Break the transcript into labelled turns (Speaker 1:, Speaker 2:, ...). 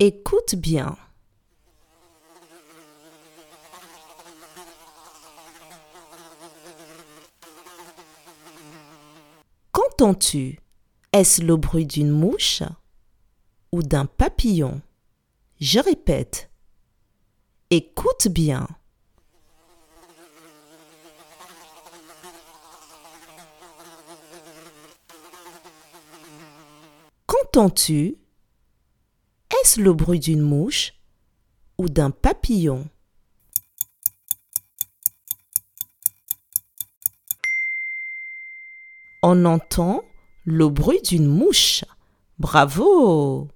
Speaker 1: Écoute bien. Qu'entends-tu? Est-ce le bruit d'une mouche ou d'un papillon? Je répète. Écoute bien. Qu'entends-tu? Est-ce le bruit d'une mouche ou d'un papillon? On entend le bruit d'une mouche. Bravo